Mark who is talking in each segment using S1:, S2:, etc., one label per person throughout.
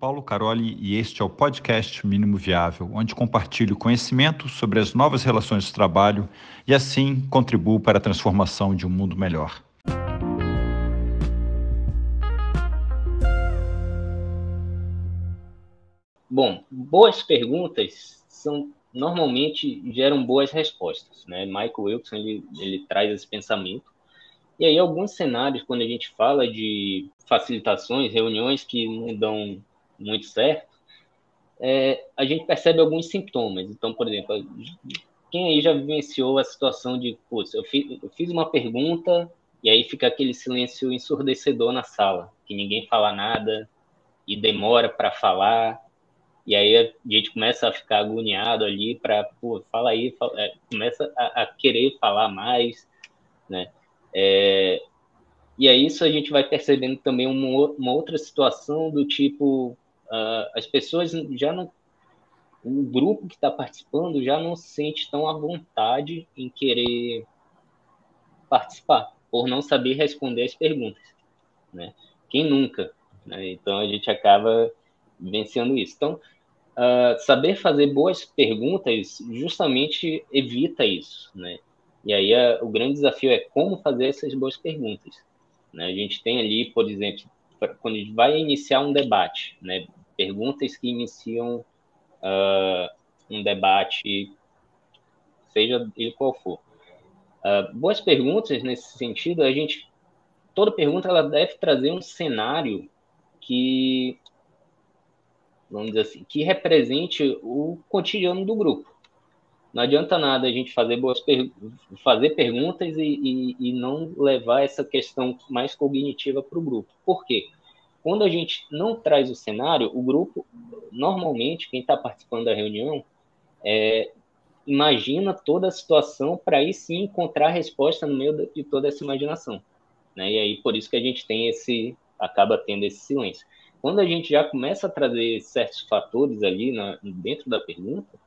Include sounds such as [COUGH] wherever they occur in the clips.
S1: Paulo Caroli e este é o podcast Mínimo Viável, onde compartilho conhecimento sobre as novas relações de trabalho e assim contribuo para a transformação de um mundo melhor.
S2: Bom, boas perguntas são normalmente geram boas respostas, né? Michael Wilson ele, ele traz esse pensamento e aí, alguns cenários, quando a gente fala de facilitações, reuniões que não dão muito certo, é, a gente percebe alguns sintomas. Então, por exemplo, quem aí já vivenciou a situação de, putz, eu eu fiz uma pergunta e aí fica aquele silêncio ensurdecedor na sala, que ninguém fala nada e demora para falar, e aí a gente começa a ficar agoniado ali para, pô, fala aí, fala, é, começa a, a, querer falar mais, né? É, e aí isso a gente vai percebendo também uma, uma outra situação do tipo uh, as pessoas já não o grupo que está participando já não se sente tão à vontade em querer participar por não saber responder as perguntas, né? Quem nunca? Né? Então a gente acaba vencendo isso. Então uh, saber fazer boas perguntas justamente evita isso, né? E aí a, o grande desafio é como fazer essas boas perguntas. Né? A gente tem ali, por exemplo, quando a gente vai iniciar um debate, né? Perguntas que iniciam uh, um debate, seja ele qual for. Uh, boas perguntas nesse sentido, a gente toda pergunta ela deve trazer um cenário que vamos dizer assim, que represente o cotidiano do grupo. Não adianta nada a gente fazer boas per fazer perguntas e, e, e, não levar essa questão mais cognitiva para o grupo. Por quê? Quando a gente não traz o cenário, o grupo, normalmente, quem está participando da reunião, é, imagina toda a situação para aí sim encontrar a resposta no meio de toda essa imaginação. Né? E aí, por isso que a gente tem esse, acaba tendo esse silêncio. Quando a gente já começa a trazer certos fatores ali na, dentro da pergunta,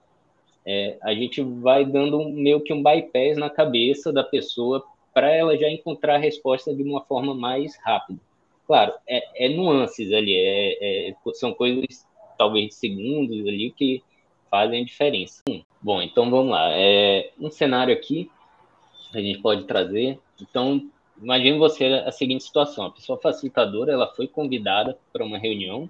S2: é, a gente vai dando meio que um bypass na cabeça da pessoa para ela já encontrar a resposta de uma forma mais rápida. Claro, é, é nuances ali, é, é, são coisas talvez de segundos ali que fazem diferença. Hum, bom, então vamos lá. É, um cenário aqui a gente pode trazer. Então, imagine você a seguinte situação: a pessoa facilitadora ela foi convidada para uma reunião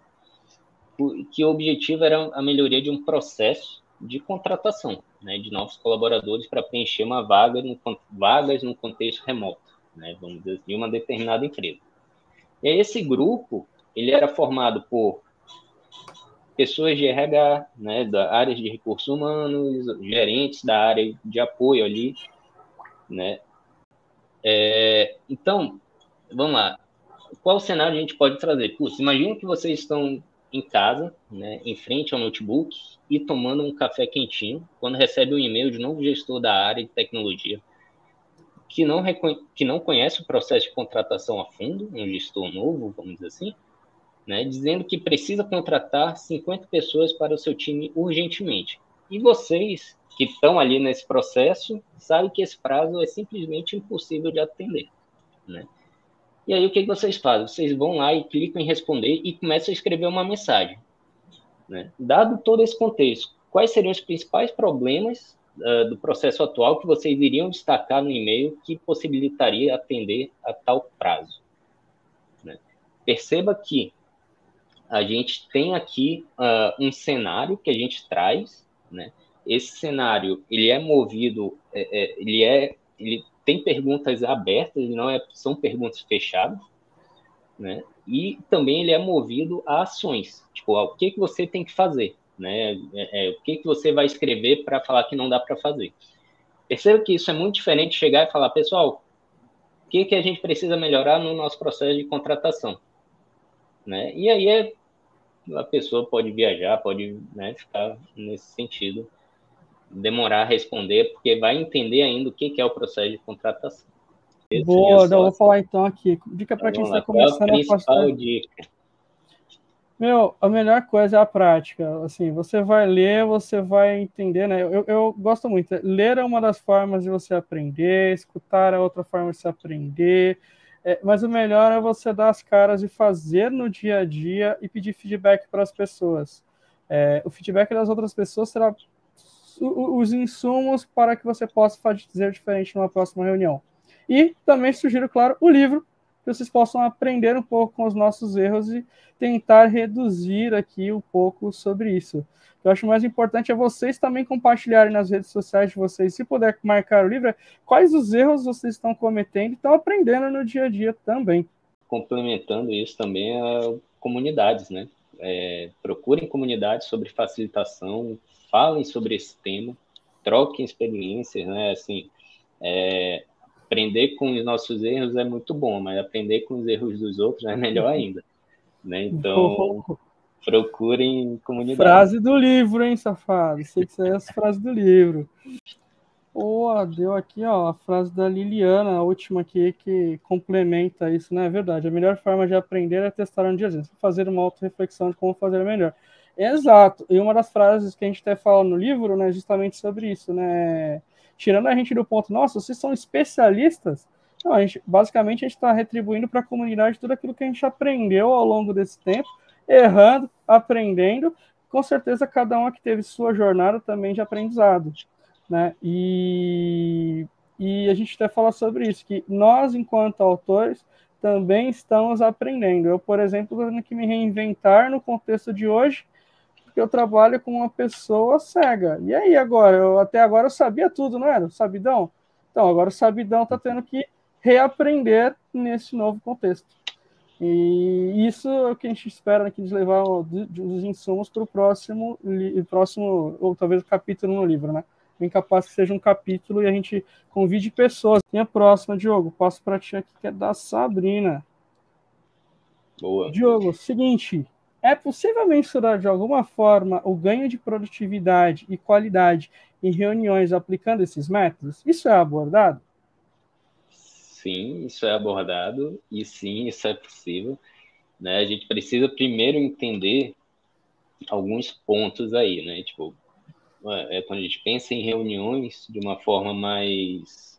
S2: que o objetivo era a melhoria de um processo de contratação né, de novos colaboradores para preencher uma vaga no, vagas no contexto remoto, né, vamos dizer, assim, de uma determinada empresa. E esse grupo ele era formado por pessoas de RH, né, da área de recursos humanos, gerentes da área de apoio ali, né. É, então, vamos lá. Qual cenário a gente pode trazer? Putz, imagina que vocês estão em casa, né, em frente ao notebook e tomando um café quentinho, quando recebe um e-mail de novo gestor da área de tecnologia que não, que não conhece o processo de contratação a fundo, um gestor novo, vamos dizer assim, né, dizendo que precisa contratar 50 pessoas para o seu time urgentemente. E vocês que estão ali nesse processo sabem que esse prazo é simplesmente impossível de atender. Né? E aí o que, vocês fazem? Vocês vão lá e clicam em responder e começam a escrever uma mensagem. Né? Dado todo esse contexto, quais seriam os principais problemas uh, do processo atual que vocês iriam destacar no e-mail que possibilitaria atender a tal prazo? Né? Perceba que a gente tem aqui uh, um cenário que a gente traz, né? Esse cenário ele é movido, é, é, ele é, ele tem perguntas abertas, não é, são perguntas fechadas, né? E também ele é movido a ações, tipo, o que que você tem que fazer, né? É, é, o que que você vai escrever para falar que não dá para fazer. Perceba que isso é muito diferente de chegar e falar, pessoal, o que que a gente precisa melhorar no nosso processo de contratação, né? E aí é, a pessoa pode viajar, pode né, ficar nesse sentido demorar a responder, porque vai entender ainda o que é o processo de contratação.
S3: Boa, eu vou falar então aqui. Dica para quem está começando
S2: a passar. Dica.
S3: Meu, a melhor coisa é a prática. Assim, você vai ler, você vai entender, né? Eu, eu gosto muito. Ler é uma das formas de você aprender, escutar é outra forma de se aprender. É, mas o melhor é você dar as caras e fazer no dia a dia e pedir feedback para as pessoas. É, o feedback das outras pessoas será os insumos para que você possa fazer diferente numa próxima reunião. E também sugiro, claro, o livro, que vocês possam aprender um pouco com os nossos erros e tentar reduzir aqui um pouco sobre isso. Eu acho mais importante é vocês também compartilharem nas redes sociais de vocês, se puder marcar o livro, é quais os erros vocês estão cometendo e estão aprendendo no dia a dia também.
S2: Complementando isso também a comunidades, né? É, procurem comunidades sobre facilitação, falem sobre esse tema, troquem experiências, né? Assim, é, aprender com os nossos erros é muito bom, mas aprender com os erros dos outros é melhor ainda. Né? Então, [LAUGHS] procurem comunidade.
S3: Frase do livro, hein, safado? Sei que isso é as frases do livro. Boa, deu aqui ó, a frase da Liliana, a última aqui, que complementa isso, né? é verdade? A melhor forma de aprender é testar um dia a dia, fazer uma auto-reflexão de como fazer melhor. Exato, e uma das frases que a gente até fala no livro, né, justamente sobre isso, né? Tirando a gente do ponto, nossa, vocês são especialistas. Não, a gente, basicamente a gente está retribuindo para a comunidade tudo aquilo que a gente aprendeu ao longo desse tempo, errando, aprendendo. Com certeza cada um que teve sua jornada também de aprendizado, né? E, e a gente até fala sobre isso, que nós, enquanto autores, também estamos aprendendo. Eu, por exemplo, tenho que me reinventar no contexto de hoje porque eu trabalho com uma pessoa cega. E aí agora? Eu, até agora eu sabia tudo, não era? O sabidão? Então, agora o sabidão está tendo que reaprender nesse novo contexto. E isso é o que a gente espera aqui de levar os insumos para o próximo, próximo, ou talvez capítulo no livro, né? Bem capaz que seja um capítulo e a gente convide pessoas. E a próxima, Diogo, passo para ti aqui, que é da Sabrina.
S2: Boa.
S3: Diogo, seguinte, é possível mensurar de alguma forma o ganho de produtividade e qualidade em reuniões aplicando esses métodos? Isso é abordado?
S2: Sim, isso é abordado e sim, isso é possível. Né? A gente precisa primeiro entender alguns pontos aí, né? Tipo, é, quando a gente pensa em reuniões de uma forma mais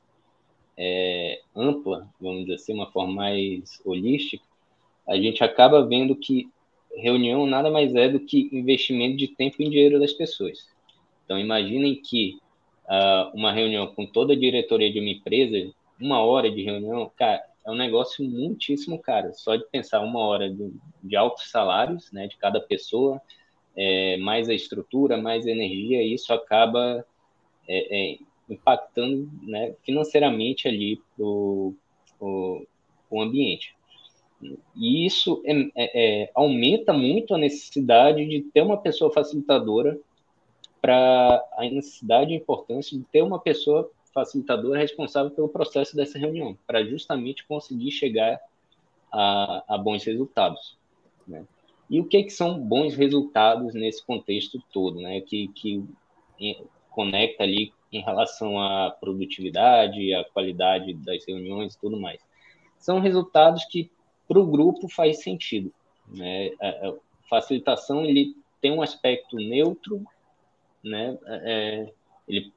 S2: é, ampla, vamos dizer assim, uma forma mais holística, a gente acaba vendo que reunião nada mais é do que investimento de tempo e dinheiro das pessoas. Então, imaginem que uh, uma reunião com toda a diretoria de uma empresa, uma hora de reunião, cara, é um negócio muitíssimo caro. Só de pensar uma hora de, de altos salários, né, de cada pessoa, é, mais a estrutura, mais a energia, isso acaba é, é, impactando né, financeiramente ali o, o ambiente. E isso é, é, é, aumenta muito a necessidade de ter uma pessoa facilitadora para a necessidade e importância de ter uma pessoa facilitadora responsável pelo processo dessa reunião, para justamente conseguir chegar a, a bons resultados. Né? E o que, que são bons resultados nesse contexto todo, né? que, que conecta ali em relação à produtividade, à qualidade das reuniões e tudo mais. São resultados que para o grupo faz sentido. Né? A, facilitação ele tem um aspecto neutro, né? É, ele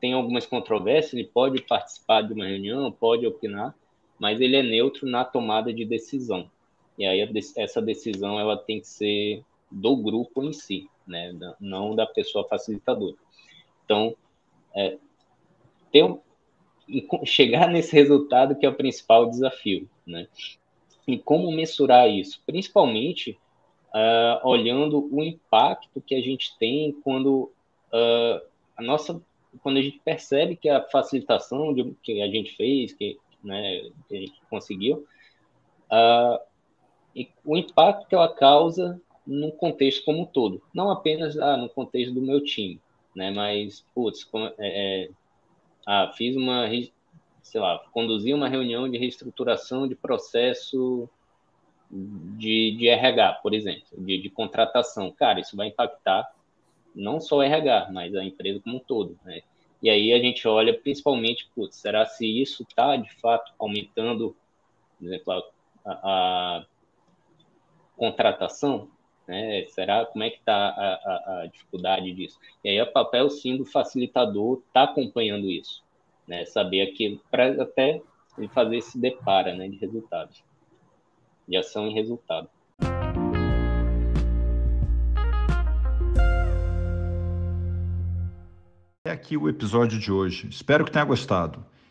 S2: tem algumas controvérsias, ele pode participar de uma reunião, pode opinar, mas ele é neutro na tomada de decisão. E aí essa decisão ela tem que ser do grupo em si, né? não da pessoa facilitadora. Então, é, ter, chegar nesse resultado que é o principal desafio, né? E como mensurar isso? Principalmente uh, olhando o impacto que a gente tem quando uh, a nossa, quando a gente percebe que a facilitação de, que a gente fez, que, né, que a gente conseguiu, uh, e o impacto que ela causa no contexto como um todo, não apenas ah, no contexto do meu time, né? Mas putz, como, é, é ah, fiz uma, sei lá, conduzi uma reunião de reestruturação de processo de, de RH, por exemplo, de, de contratação. Cara, isso vai impactar não só o RH, mas a empresa como um todo, né? E aí a gente olha principalmente, putz, será se isso está de fato aumentando, por exemplo, a, a contratação, né? Será como é que está a, a, a, dificuldade disso? E aí o papel sim do facilitador está acompanhando isso, né? Saber aquilo para até e fazer esse depara né, de resultados, de ação e resultado.
S1: É aqui o episódio de hoje. Espero que tenha gostado.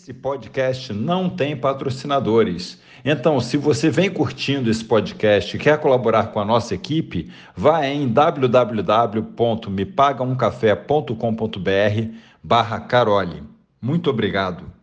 S1: Esse podcast não tem patrocinadores. Então, se você vem curtindo esse podcast e quer colaborar com a nossa equipe, vá em www.mepagaumcafé.com.br barra Carole. Muito obrigado.